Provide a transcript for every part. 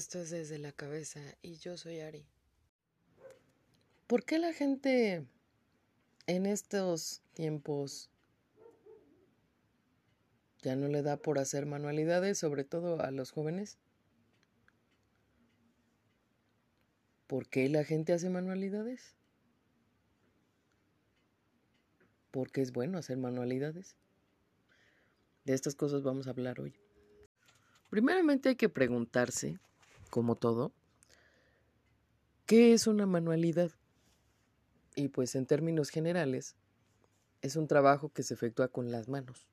Esto es desde la cabeza y yo soy Ari. ¿Por qué la gente en estos tiempos ya no le da por hacer manualidades, sobre todo a los jóvenes? ¿Por qué la gente hace manualidades? Porque es bueno hacer manualidades. De estas cosas vamos a hablar hoy. Primeramente hay que preguntarse, como todo, ¿qué es una manualidad? Y pues en términos generales, es un trabajo que se efectúa con las manos.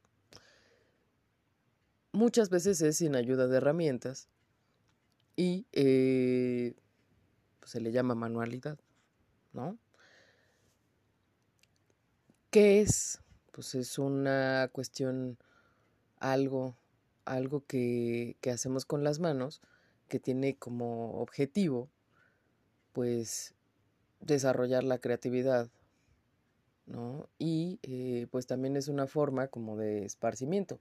Muchas veces es sin ayuda de herramientas y eh, pues, se le llama manualidad, ¿no? ¿Qué es? Pues es una cuestión, algo, algo que, que hacemos con las manos que tiene como objetivo, pues, desarrollar la creatividad, ¿no? Y eh, pues también es una forma como de esparcimiento.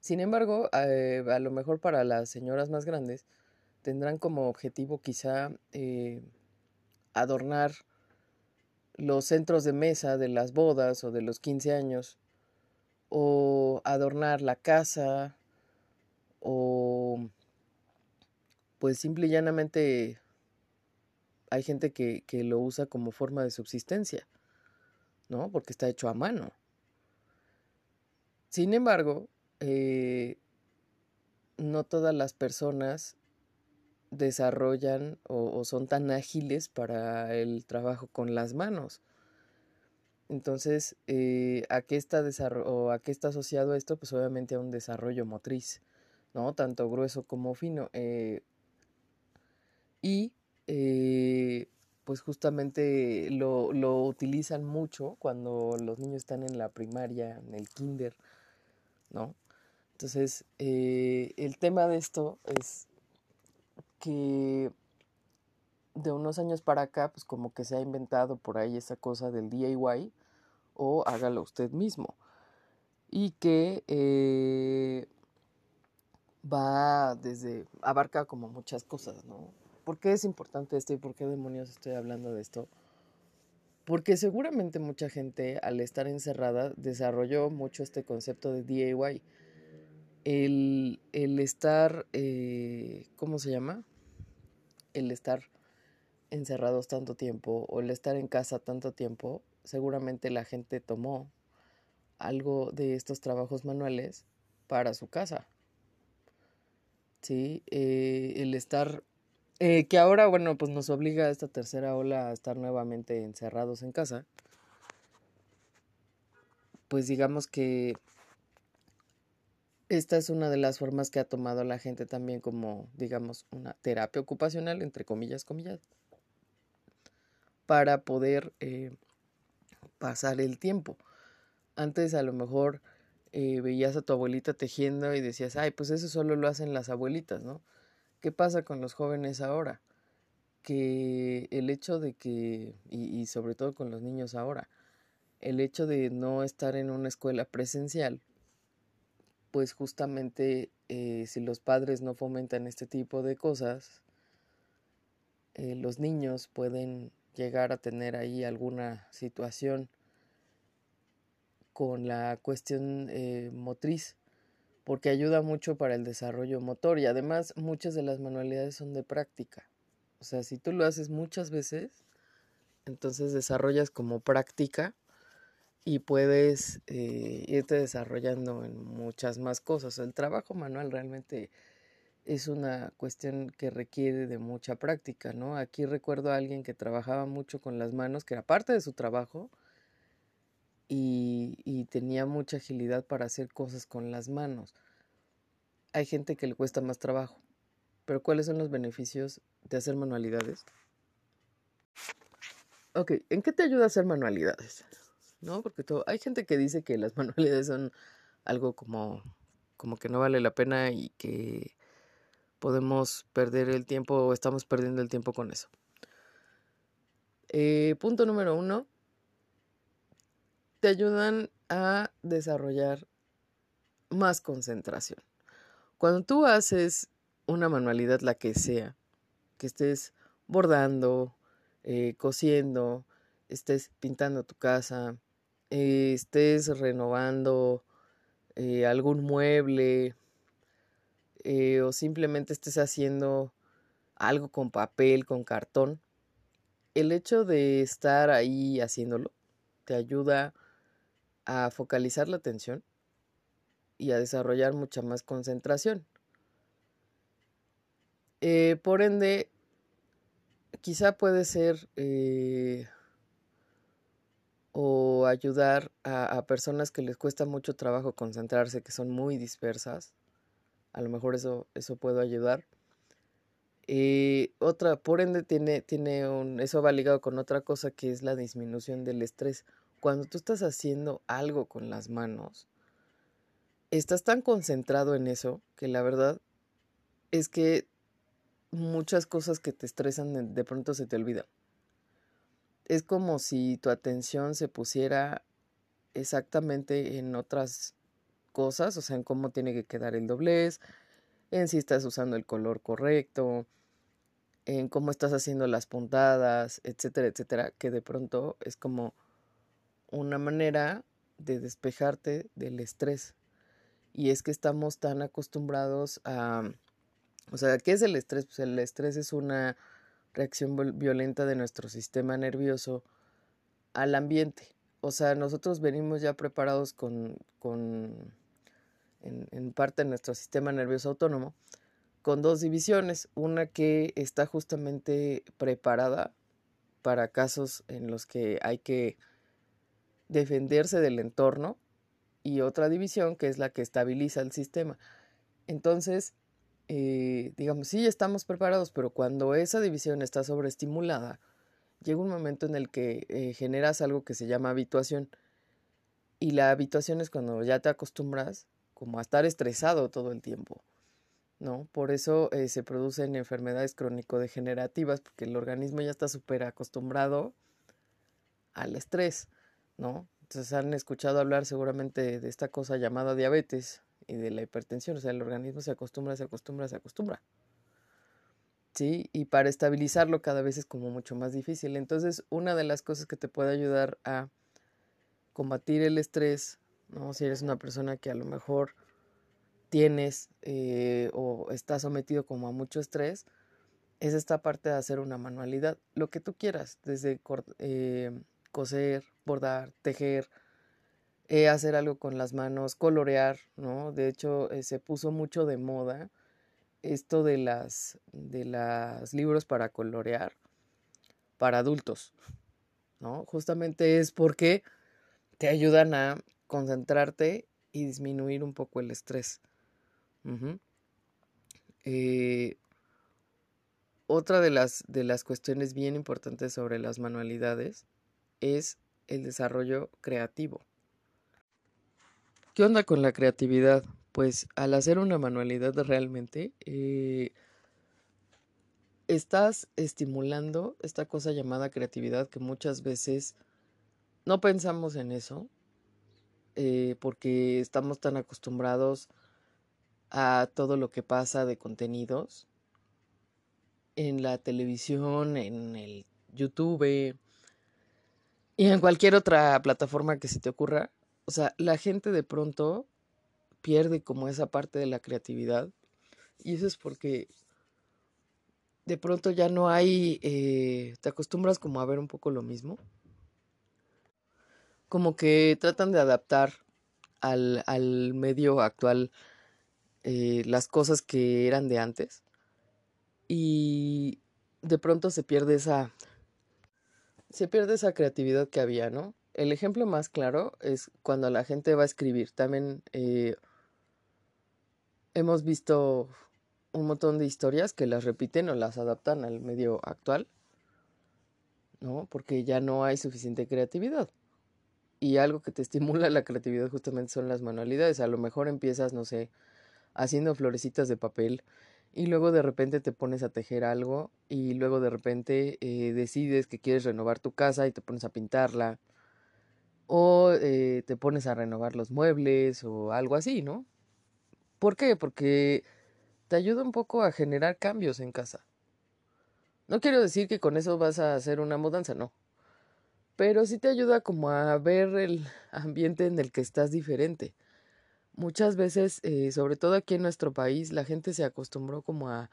Sin embargo, eh, a lo mejor para las señoras más grandes tendrán como objetivo quizá eh, adornar los centros de mesa de las bodas o de los 15 años, o adornar la casa, o pues simple y llanamente hay gente que, que, lo usa como forma de subsistencia, ¿no? Porque está hecho a mano. Sin embargo, eh, no todas las personas desarrollan o, son tan ágiles para el trabajo con las manos. Entonces, eh, ¿a, qué está o ¿a qué está asociado esto? Pues obviamente a un desarrollo motriz, ¿no? Tanto grueso como fino. Eh, y eh, pues justamente lo, lo, utilizan mucho cuando los niños están en la primaria, en el kinder, ¿no? Entonces, el tema de esto es que de unos años para acá, pues como que se ha inventado por ahí esa cosa del DIY o hágalo usted mismo. Y que eh, va desde, abarca como muchas cosas, ¿no? ¿Por qué es importante esto y por qué demonios estoy hablando de esto? Porque seguramente mucha gente al estar encerrada desarrolló mucho este concepto de DIY. El, el estar, eh, ¿cómo se llama? el estar encerrados tanto tiempo o el estar en casa tanto tiempo, seguramente la gente tomó algo de estos trabajos manuales para su casa. Sí, eh, el estar, eh, que ahora, bueno, pues nos obliga a esta tercera ola a estar nuevamente encerrados en casa. Pues digamos que esta es una de las formas que ha tomado la gente también como, digamos, una terapia ocupacional, entre comillas, comillas, para poder eh, pasar el tiempo. Antes a lo mejor eh, veías a tu abuelita tejiendo y decías, ay, pues eso solo lo hacen las abuelitas, ¿no? ¿Qué pasa con los jóvenes ahora? Que el hecho de que, y, sobre todo con los niños ahora, el hecho de no estar en una escuela presencial, pues justamente eh, si los padres no fomentan este tipo de cosas, eh, los niños pueden llegar a tener ahí alguna situación con la cuestión eh, motriz, porque ayuda mucho para el desarrollo motor y además muchas de las manualidades son de práctica. O sea, si tú lo haces muchas veces, entonces desarrollas como práctica y puedes eh, irte desarrollando en muchas más cosas. El trabajo manual realmente es una cuestión que requiere de mucha práctica, ¿no? Aquí recuerdo a alguien que trabajaba mucho con las manos, que era parte de su trabajo, y, tenía mucha agilidad para hacer cosas con las manos. Hay gente que le cuesta más trabajo, pero ¿cuáles son los beneficios de hacer manualidades? Ok, ¿en qué te ayuda a hacer manualidades? ¿no? Porque todo, hay gente que dice que las manualidades son algo como, como que no vale la pena y que podemos perder el tiempo o estamos perdiendo el tiempo con eso. Eh, punto número uno, te ayudan a desarrollar más concentración. Cuando tú haces una manualidad la que sea, que estés bordando, eh, cosiendo, estés pintando tu casa, eh, estés renovando eh, algún mueble o simplemente estés haciendo algo con papel, con cartón, el hecho de estar ahí haciéndolo te ayuda a focalizar la atención y a desarrollar mucha más concentración. Eh, por ende, quizá puede ser eh, o ayudar a, personas que les cuesta mucho trabajo concentrarse, que son muy dispersas. A lo mejor eso, eso puede ayudar. Eh, otra, por ende, tiene, tiene un, eso va ligado con otra cosa que es la disminución del estrés. Cuando tú estás haciendo algo con las manos, estás tan concentrado en eso que la verdad es que muchas cosas que te estresan de pronto se te olvidan. Es como si tu atención se pusiera exactamente en otras cosas, o sea, en cómo tiene que quedar el doblez, en si estás usando el color correcto, en cómo estás haciendo las puntadas, etcétera, etcétera, que de pronto es como una manera de despejarte del estrés. Y es que estamos tan acostumbrados a o sea, ¿qué es el estrés? Pues el estrés es una reacción violenta de nuestro sistema nervioso al ambiente. O sea, nosotros venimos ya preparados con, con en, en parte de nuestro sistema nervioso autónomo, con dos divisiones. Una que está justamente preparada para casos en los que hay que defenderse del entorno y otra división que es la que estabiliza el sistema. Entonces, eh, digamos, sí estamos preparados, pero cuando esa división está sobreestimulada, llega un momento en el que eh, generas algo que se llama habituación. Y la habituación es cuando ya te acostumbras como a estar estresado todo el tiempo. ¿no? Por eso eh, se producen enfermedades crónico-degenerativas, porque el organismo ya está súper acostumbrado al estrés, ¿no? Entonces han escuchado hablar seguramente de esta cosa llamada diabetes, y de la hipertensión. O sea, el organismo se acostumbra, se acostumbra, se acostumbra. ¿Sí? Y para estabilizarlo cada vez es como mucho más difícil. Entonces, una de las cosas que te puede ayudar a combatir el estrés, ¿no? Si eres una persona que a lo mejor tienes eh, o estás sometido como a mucho estrés, es esta parte de hacer una manualidad, lo que tú quieras, desde eh, coser, bordar, tejer, eh, hacer algo con las manos, colorear, ¿no? De hecho, eh, se puso mucho de moda esto de las de los libros para colorear para adultos, ¿no? Justamente es porque te ayudan a concentrarte y disminuir un poco el estrés. Eh, otra de las, de las cuestiones bien importantes sobre las manualidades es el desarrollo creativo. ¿Qué onda con la creatividad? Pues al hacer una manualidad realmente, eh, estás estimulando esta cosa llamada creatividad que muchas veces no pensamos en eso eh, porque estamos tan acostumbrados a todo lo que pasa de contenidos en la televisión, en el YouTube y en cualquier otra plataforma que se te ocurra o sea, la gente de pronto pierde como esa parte de la creatividad y eso es porque de pronto ya no hay, eh, te acostumbras como a ver un poco lo mismo, como que tratan de adaptar al, al medio actual eh, las cosas que eran de antes y de pronto se pierde esa, se pierde esa creatividad que había, ¿no? El ejemplo más claro es cuando la gente va a escribir. También eh, hemos visto un montón de historias que las repiten o las adaptan al medio actual, ¿no? Porque ya no hay suficiente creatividad. Y algo que te estimula la creatividad justamente son las manualidades. A lo mejor empiezas, no sé, haciendo florecitas de papel y luego de repente te pones a tejer algo y luego de repente eh, decides que quieres renovar tu casa y te pones a pintarla o eh, te pones a renovar los muebles o algo así, ¿no? ¿Por qué? Porque te ayuda un poco a generar cambios en casa. No quiero decir que con eso vas a hacer una mudanza, no. Pero sí te ayuda como a ver el ambiente en el que estás diferente. Muchas veces, eh, sobre todo aquí en nuestro país, la gente se acostumbró como a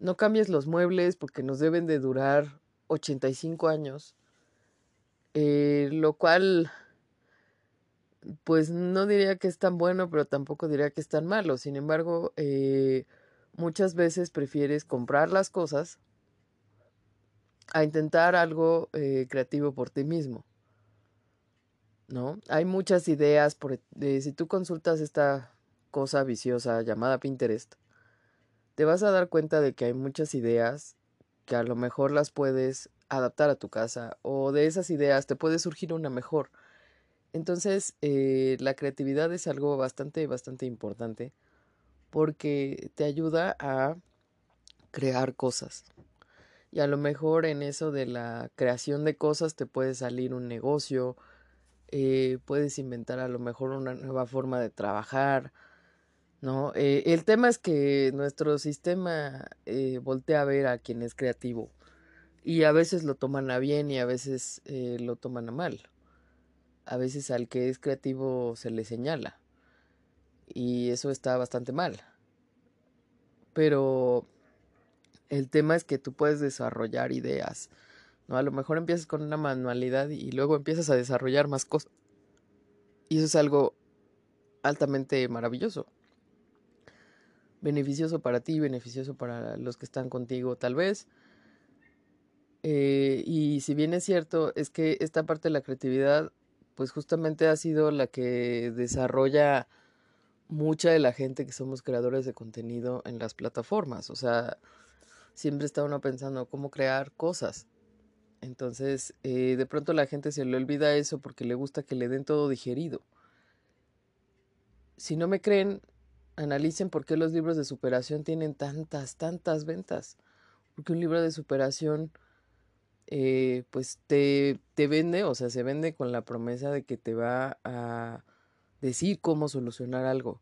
no cambies los muebles porque nos deben de durar 85 años. Eh, lo cual, pues no diría que es tan bueno, pero tampoco diría que es tan malo. Sin embargo, eh, muchas veces prefieres comprar las cosas a intentar algo creativo por ti mismo. ¿No? Hay muchas ideas, por, si tú consultas esta cosa viciosa llamada Pinterest, te vas a dar cuenta de que hay muchas ideas que a lo mejor las puedes adaptar a tu casa o de esas ideas te puede surgir una mejor. Entonces, eh, la creatividad es algo bastante, bastante importante porque te ayuda a crear cosas. Y a lo mejor en eso de la creación de cosas te puede salir un negocio, eh, puedes inventar a lo mejor una nueva forma de trabajar, ¿no? Eh, el tema es que nuestro sistema eh, voltea a ver a quien es creativo y a veces lo toman a bien y a veces lo toman a mal. A veces al que es creativo se le señala y eso está bastante mal. Pero el tema es que tú puedes desarrollar ideas, A lo mejor empiezas con una manualidad y luego empiezas a desarrollar más cosas. Y eso es algo altamente maravilloso. Beneficioso para ti, beneficioso para los que están contigo tal vez. Eh, y si bien es cierto, es que esta parte de la creatividad, pues justamente ha sido la que desarrolla mucha de la gente que somos creadores de contenido en las plataformas. O sea, siempre está uno pensando cómo crear cosas. Entonces, eh, de pronto la gente se le olvida eso porque le gusta que le den todo digerido. Si no me creen, analicen por qué los libros de superación tienen tantas, tantas ventas. Porque un libro de superación, eh, pues te, te vende, o sea, se vende con la promesa de que te va a decir cómo solucionar algo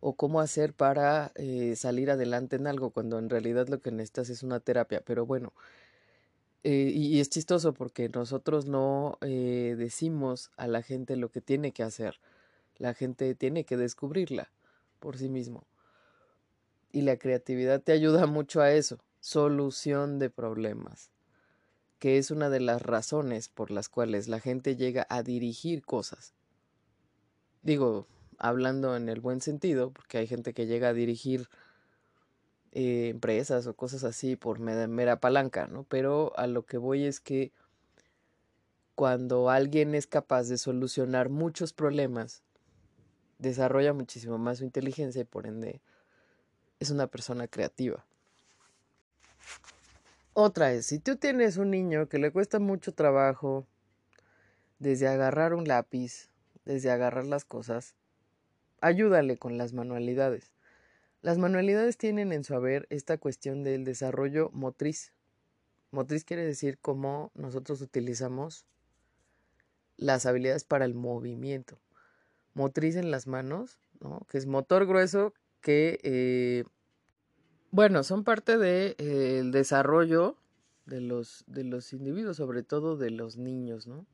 o cómo hacer para eh, salir adelante en algo, cuando en realidad lo que necesitas es una terapia. Pero bueno, eh, y, es chistoso porque nosotros no eh, decimos a la gente lo que tiene que hacer. La gente tiene que descubrirla por sí mismo. Y la creatividad te ayuda mucho a eso, solución de problemas, que es una de las razones por las cuales la gente llega a dirigir cosas digo, hablando en el buen sentido, porque hay gente que llega a dirigir eh, empresas o cosas así por mera, palanca, ¿no? Pero a lo que voy es que cuando alguien es capaz de solucionar muchos problemas, desarrolla muchísimo más su inteligencia y por ende es una persona creativa. Otra es, si tú tienes un niño que le cuesta mucho trabajo desde agarrar un lápiz, desde agarrar las cosas, ayúdale con las manualidades. Las manualidades tienen en su haber esta cuestión del desarrollo motriz. Motriz quiere decir cómo nosotros utilizamos las habilidades para el movimiento. Motriz en las manos, ¿no? que es motor grueso que, eh, bueno, son parte del de, eh, desarrollo de los, de los individuos, sobre todo de los niños, ¿no?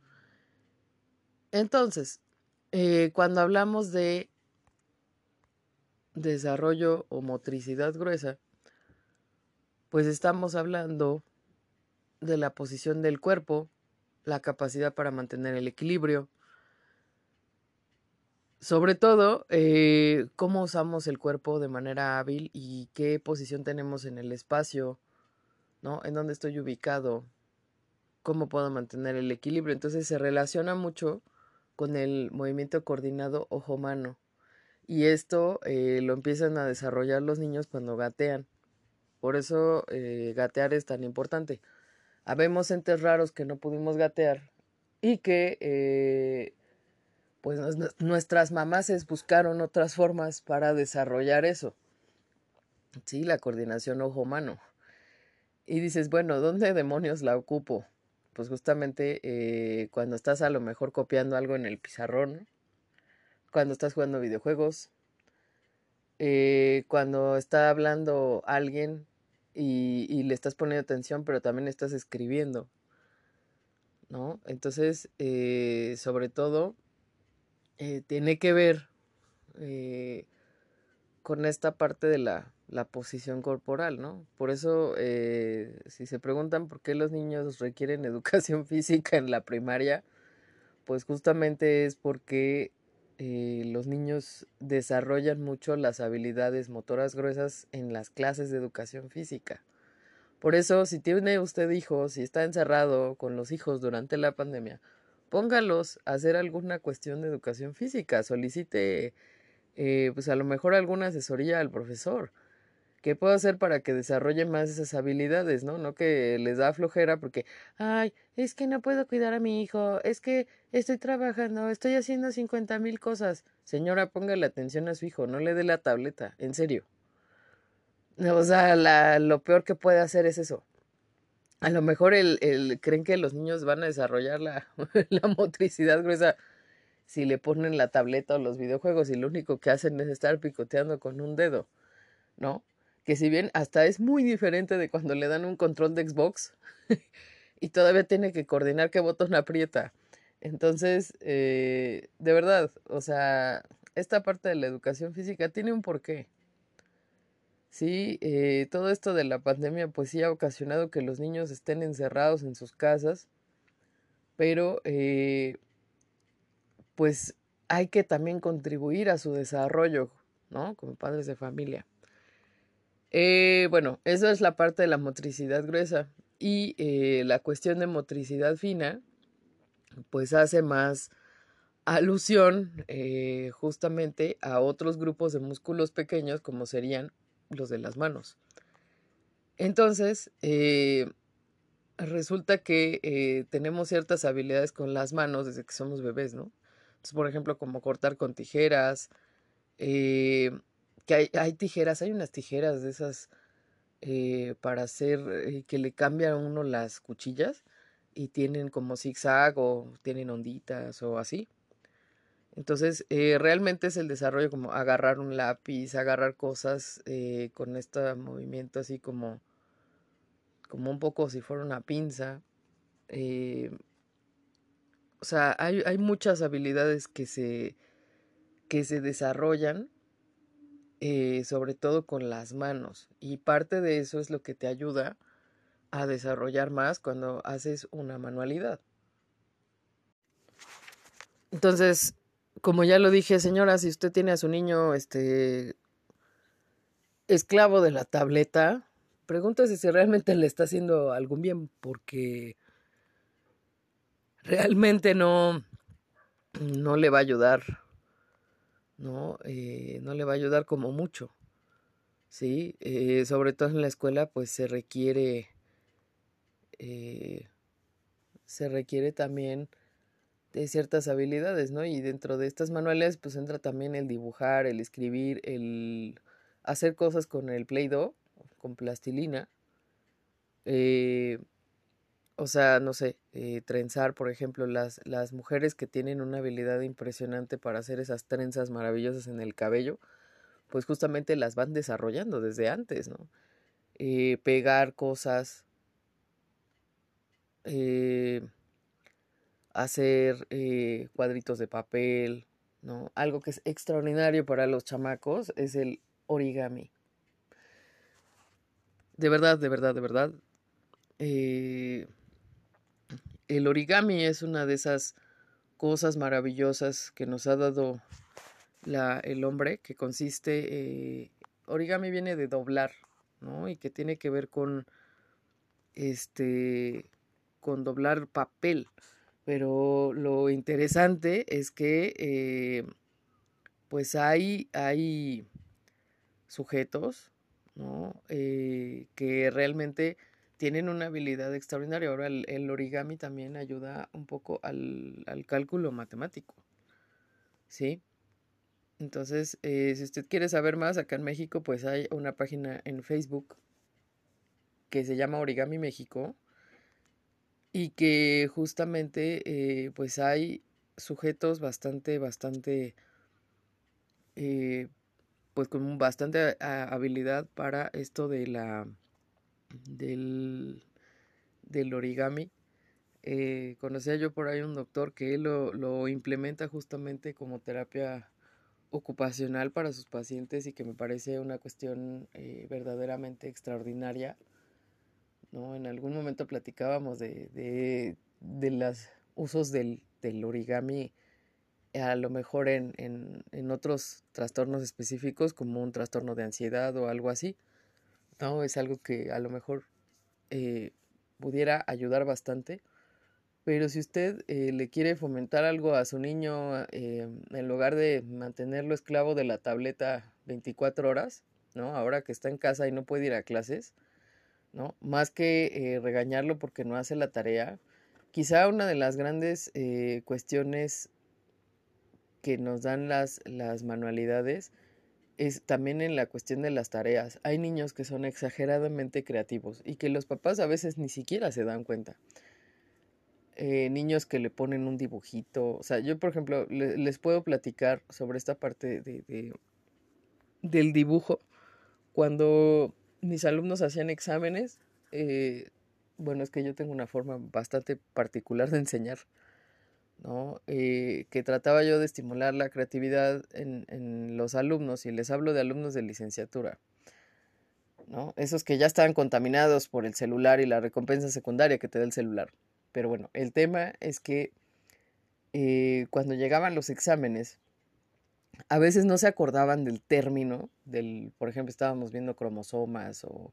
Entonces, eh, cuando hablamos de desarrollo o motricidad gruesa, pues estamos hablando de la posición del cuerpo, la capacidad para mantener el equilibrio, sobre todo eh, cómo usamos el cuerpo de manera hábil y qué posición tenemos en el espacio, ¿no? En dónde estoy ubicado, cómo puedo mantener el equilibrio. Entonces se relaciona mucho con el movimiento coordinado ojo-mano. Y esto eh, lo empiezan a desarrollar los niños cuando gatean. Por eso eh, gatear es tan importante. Habemos entes raros que no pudimos gatear y que eh, pues nuestras mamases buscaron otras formas para desarrollar eso. Sí, la coordinación ojo-mano. Y dices, bueno, ¿dónde demonios la ocupo? pues justamente cuando estás a lo mejor copiando algo en el pizarrón, cuando estás jugando videojuegos, eh, cuando está hablando alguien y, le estás poniendo atención, pero también estás escribiendo, ¿no? Entonces, eh, sobre todo, eh, tiene que ver con esta parte de la, la, posición corporal, ¿no? Por eso, si se preguntan por qué los niños requieren educación física en la primaria, pues justamente es porque eh, los niños desarrollan mucho las habilidades motoras gruesas en las clases de educación física. Por eso, si tiene usted hijos, si está encerrado con los hijos durante la pandemia, póngalos a hacer alguna cuestión de educación física, solicite eh, pues a lo mejor alguna asesoría al profesor. ¿Qué puedo hacer para que desarrollen más esas habilidades, no? No que les da flojera porque, ay, es que no puedo cuidar a mi hijo, es que estoy trabajando, estoy haciendo cincuenta mil cosas. Señora, póngale atención a su hijo, no le dé la tableta, en serio. O sea, lo peor que puede hacer es eso. A lo mejor el, el, creen que los niños van a desarrollar la, la motricidad gruesa si le ponen la tableta o los videojuegos y lo único que hacen es estar picoteando con un dedo, ¿no? Que si bien hasta es muy diferente de cuando le dan un control de Xbox y todavía tiene que coordinar qué botón aprieta. Entonces, eh, de verdad, o sea, esta parte de la educación física tiene un porqué. Sí, eh, todo esto de la pandemia pues sí ha ocasionado que los niños estén encerrados en sus casas, pero eh, pues hay que también contribuir a su desarrollo, ¿no? Como padres de familia. Eh, bueno, eso es la parte de la motricidad gruesa. Y eh, la cuestión de motricidad fina, pues hace más alusión eh, justamente a otros grupos de músculos pequeños como serían los de las manos. Entonces, resulta que tenemos ciertas habilidades con las manos desde que somos bebés, ¿no? Entonces, por ejemplo, como cortar con tijeras, que hay, tijeras, hay unas tijeras de esas eh, para hacer eh, que le cambian a uno las cuchillas y tienen como zigzag o tienen onditas o así. Entonces, eh, realmente es el desarrollo como agarrar un lápiz, agarrar cosas con este movimiento así como, como un poco si fuera una pinza. o sea, hay, hay, muchas habilidades que se, que se desarrollan eh, sobre todo con las manos. Y parte de eso es lo que te ayuda a desarrollar más cuando haces una manualidad. Entonces, como ya lo dije, señora, si usted tiene a su niño este esclavo de la tableta, pregúntese si realmente le está haciendo algún bien, porque realmente no, no le va a ayudar ¿no? Eh, no le va a ayudar como mucho, ¿sí? Eh, sobre todo en la escuela, pues se requiere, eh, se requiere también de ciertas habilidades, ¿no? Y dentro de estas manuales, pues entra también el dibujar, el escribir, el hacer cosas con el Play-Doh, con plastilina. O sea, no sé, eh, trenzar, por ejemplo, las, las mujeres que tienen una habilidad impresionante para hacer esas trenzas maravillosas en el cabello, pues justamente las van desarrollando desde antes, ¿no? Eh, pegar cosas, eh, hacer cuadritos de papel, ¿no? Algo que es extraordinario para los chamacos es el origami. De verdad, de verdad, de verdad. Eh, el origami es una de esas cosas maravillosas que nos ha dado el hombre, que consiste, eh, origami viene de doblar, ¿no? Y que tiene que ver con, este, con doblar papel. Pero lo interesante es que, eh, pues hay, hay sujetos, ¿no? Eh, que realmente tienen una habilidad extraordinaria. Ahora el, origami también ayuda un poco al, cálculo matemático. ¿Sí? Entonces, eh, si usted quiere saber más, acá en México, pues hay una página en Facebook que se llama Origami México y que justamente eh, pues hay sujetos bastante, bastante, eh, pues con bastante habilidad para esto de la del, del origami. Eh, conocía yo por ahí un doctor que él lo, lo implementa justamente como terapia ocupacional para sus pacientes y que me parece una cuestión eh, verdaderamente extraordinaria. ¿no? En algún momento platicábamos de, de, de los usos del, del, origami a lo mejor en, en, en, otros trastornos específicos como un trastorno de ansiedad o algo así. Es algo que a lo mejor eh, pudiera ayudar bastante. Pero si usted eh, le quiere fomentar algo a su niño eh, en lugar de mantenerlo esclavo de la tableta 24 horas, ¿no? Ahora que está en casa y no puede ir a clases, ¿no? Más que eh, regañarlo porque no hace la tarea, quizá una de las grandes cuestiones que nos dan las manualidades es también en la cuestión de las tareas. Hay niños que son exageradamente creativos y que los papás a veces ni siquiera se dan cuenta. Eh, niños que le ponen un dibujito. O sea, yo, por ejemplo, les puedo platicar sobre esta parte de, del dibujo. Cuando mis alumnos hacían exámenes, eh, bueno, es que yo tengo una forma bastante particular de enseñar, ¿no? Eh, que trataba yo de estimular la creatividad en, los alumnos, y les hablo de alumnos de licenciatura, ¿no? Esos que ya estaban contaminados por el celular y la recompensa secundaria que te da el celular. Pero bueno, el tema es que eh, cuando llegaban los exámenes, a veces no se acordaban del término, del, por ejemplo, estábamos viendo cromosomas o,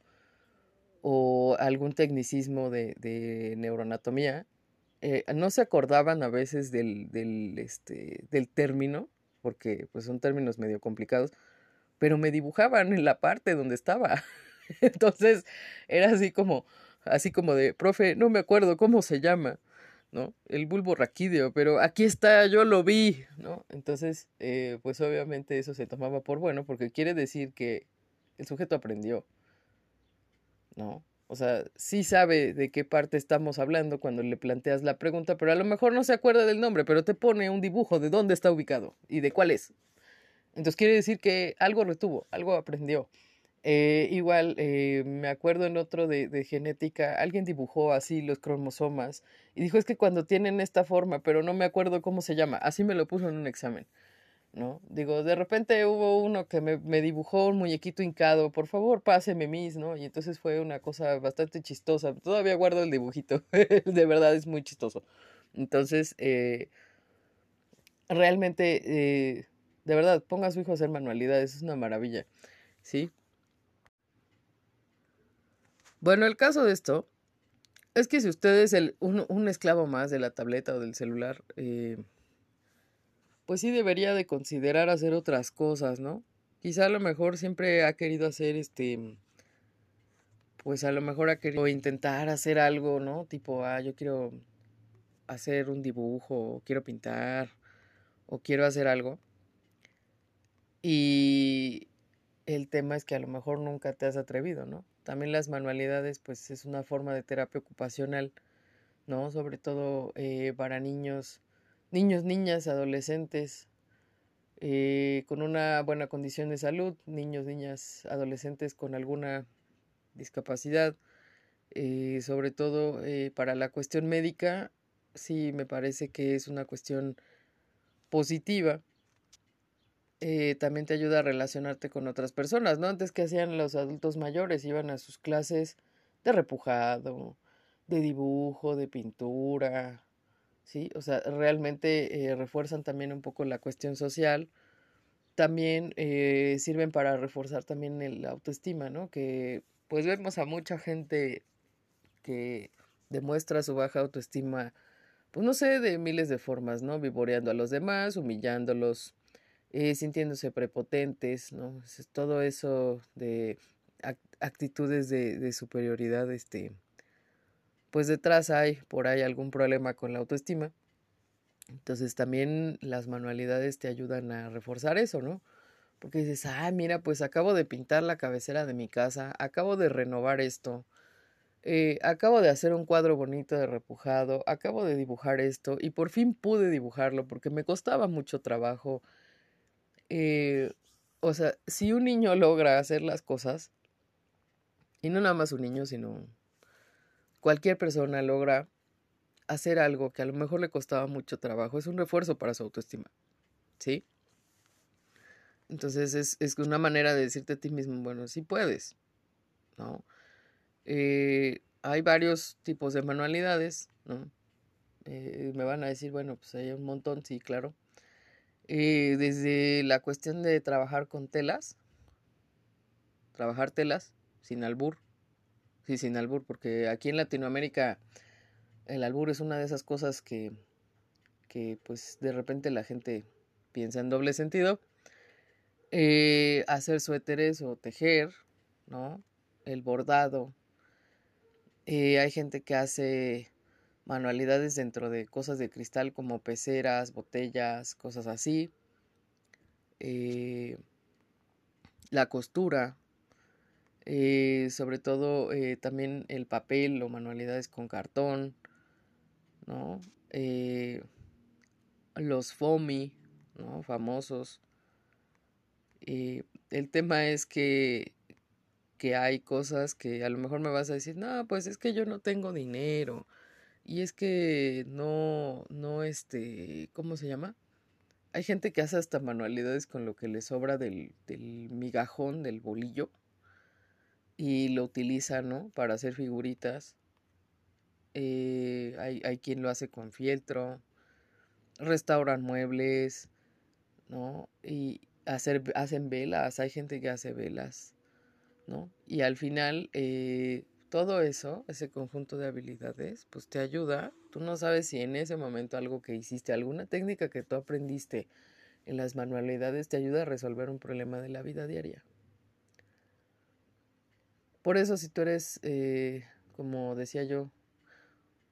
o algún tecnicismo de, de neuroanatomía, eh, no se acordaban a veces del, del, este, del término, porque pues son términos medio complicados, pero me dibujaban en la parte donde estaba. Entonces era así como, así como de, profe, no me acuerdo cómo se llama, ¿no? El bulbo raquídeo, pero aquí está, yo lo vi, ¿no? Entonces, eh, pues obviamente eso se tomaba por bueno, porque quiere decir que el sujeto aprendió, ¿no? O sea, sí sabe de qué parte estamos hablando cuando le planteas la pregunta, pero a lo mejor no se acuerda del nombre, pero te pone un dibujo de dónde está ubicado y de cuál es. Entonces quiere decir que algo retuvo, algo aprendió. Eh, igual, eh, me acuerdo en otro de, de, genética, alguien dibujó así los cromosomas y dijo, es que cuando tienen esta forma, pero no me acuerdo cómo se llama, así me lo puso en un examen, ¿no? Digo, de repente hubo uno que me, me dibujó un muñequito hincado, por favor, páseme mis, ¿no? Y entonces fue una cosa bastante chistosa, todavía guardo el dibujito, de verdad es muy chistoso. Entonces, eh, realmente, eh, de verdad, ponga a su hijo a hacer manualidades, es una maravilla, ¿sí? Bueno, el caso de esto es que si usted es el, un, un esclavo más de la tableta o del celular, eh, pues sí debería de considerar hacer otras cosas, ¿no? Quizá a lo mejor siempre ha querido hacer este, pues a lo mejor ha querido intentar hacer algo, ¿no? Tipo, ah, yo quiero hacer un dibujo, o quiero pintar, o quiero hacer algo. Y el tema es que a lo mejor nunca te has atrevido, ¿no? También las manualidades, pues es una forma de terapia ocupacional, ¿no? Sobre todo eh, para niños, niños, niñas, adolescentes, eh, con una buena condición de salud, niños, niñas, adolescentes con alguna discapacidad, eh, sobre todo eh, para la cuestión médica, sí me parece que es una cuestión positiva también te ayuda a relacionarte con otras personas, ¿no? Antes que hacían los adultos mayores, iban a sus clases de repujado, de dibujo, de pintura, ¿sí? O sea, realmente eh, refuerzan también un poco la cuestión social. También eh, sirven para reforzar también el autoestima, ¿no? Que pues vemos a mucha gente que demuestra su baja autoestima, pues no sé, de miles de formas, ¿no? Vivoreando a los demás, humillándolos, eh, sintiéndose prepotentes, ¿no? Todo eso de actitudes de, de, superioridad, este, pues detrás hay por ahí algún problema con la autoestima. Entonces también las manualidades te ayudan a reforzar eso, ¿no? Porque dices, ah, mira, pues acabo de pintar la cabecera de mi casa, acabo de renovar esto, eh, acabo de hacer un cuadro bonito de repujado, acabo de dibujar esto y por fin pude dibujarlo porque me costaba mucho trabajo, eh, o sea, si un niño logra hacer las cosas, y no nada más un niño, sino cualquier persona logra hacer algo que a lo mejor le costaba mucho trabajo, es un refuerzo para su autoestima. ¿Sí? Entonces es, una manera de decirte a ti mismo, bueno, sí puedes, ¿no? Eh, hay varios tipos de manualidades, ¿no? Eh, me van a decir, bueno, pues hay un montón, sí, claro. Eh, desde la cuestión de trabajar con telas, trabajar telas sin albur, sí, sin albur, porque aquí en Latinoamérica el albur es una de esas cosas que, que pues de repente la gente piensa en doble sentido. Eh, hacer suéteres o tejer, ¿no? El bordado. Eh, hay gente que hace manualidades dentro de cosas de cristal como peceras, botellas, cosas así. Eh, la costura, sobre todo también el papel o manualidades con cartón, ¿no? los FOMI, ¿no? Famosos. el tema es que, que hay cosas que a lo mejor me vas a decir, no, pues es que yo no tengo dinero. Y es que no, no, este, ¿cómo se llama? Hay gente que hace hasta manualidades con lo que le sobra del migajón, del bolillo. Y lo utiliza, ¿no? Para hacer figuritas. Eh, hay, hay quien lo hace con fieltro. Restauran muebles. ¿no? Y hacer, hacen velas, hay gente que hace velas, ¿no? Y al final, eh, todo eso, ese conjunto de habilidades, pues te ayuda. Tú no sabes si en ese momento algo que hiciste, alguna técnica que tú aprendiste en las manualidades te ayuda a resolver un problema de la vida diaria. Por eso si tú eres, eh, como decía yo,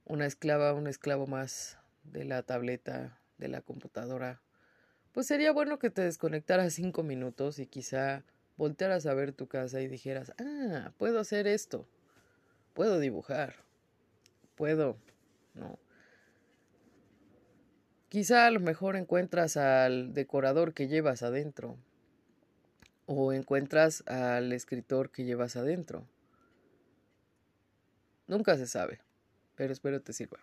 una esclava, un esclavo más de la tableta, de la computadora, pues sería bueno que te desconectaras cinco minutos y quizá voltearas a ver tu casa y dijeras, ah, puedo hacer esto, puedo dibujar, puedo, ¿no? Quizá a lo mejor encuentras al decorador que llevas adentro o encuentras al escritor que llevas adentro. Nunca se sabe, pero espero te sirva.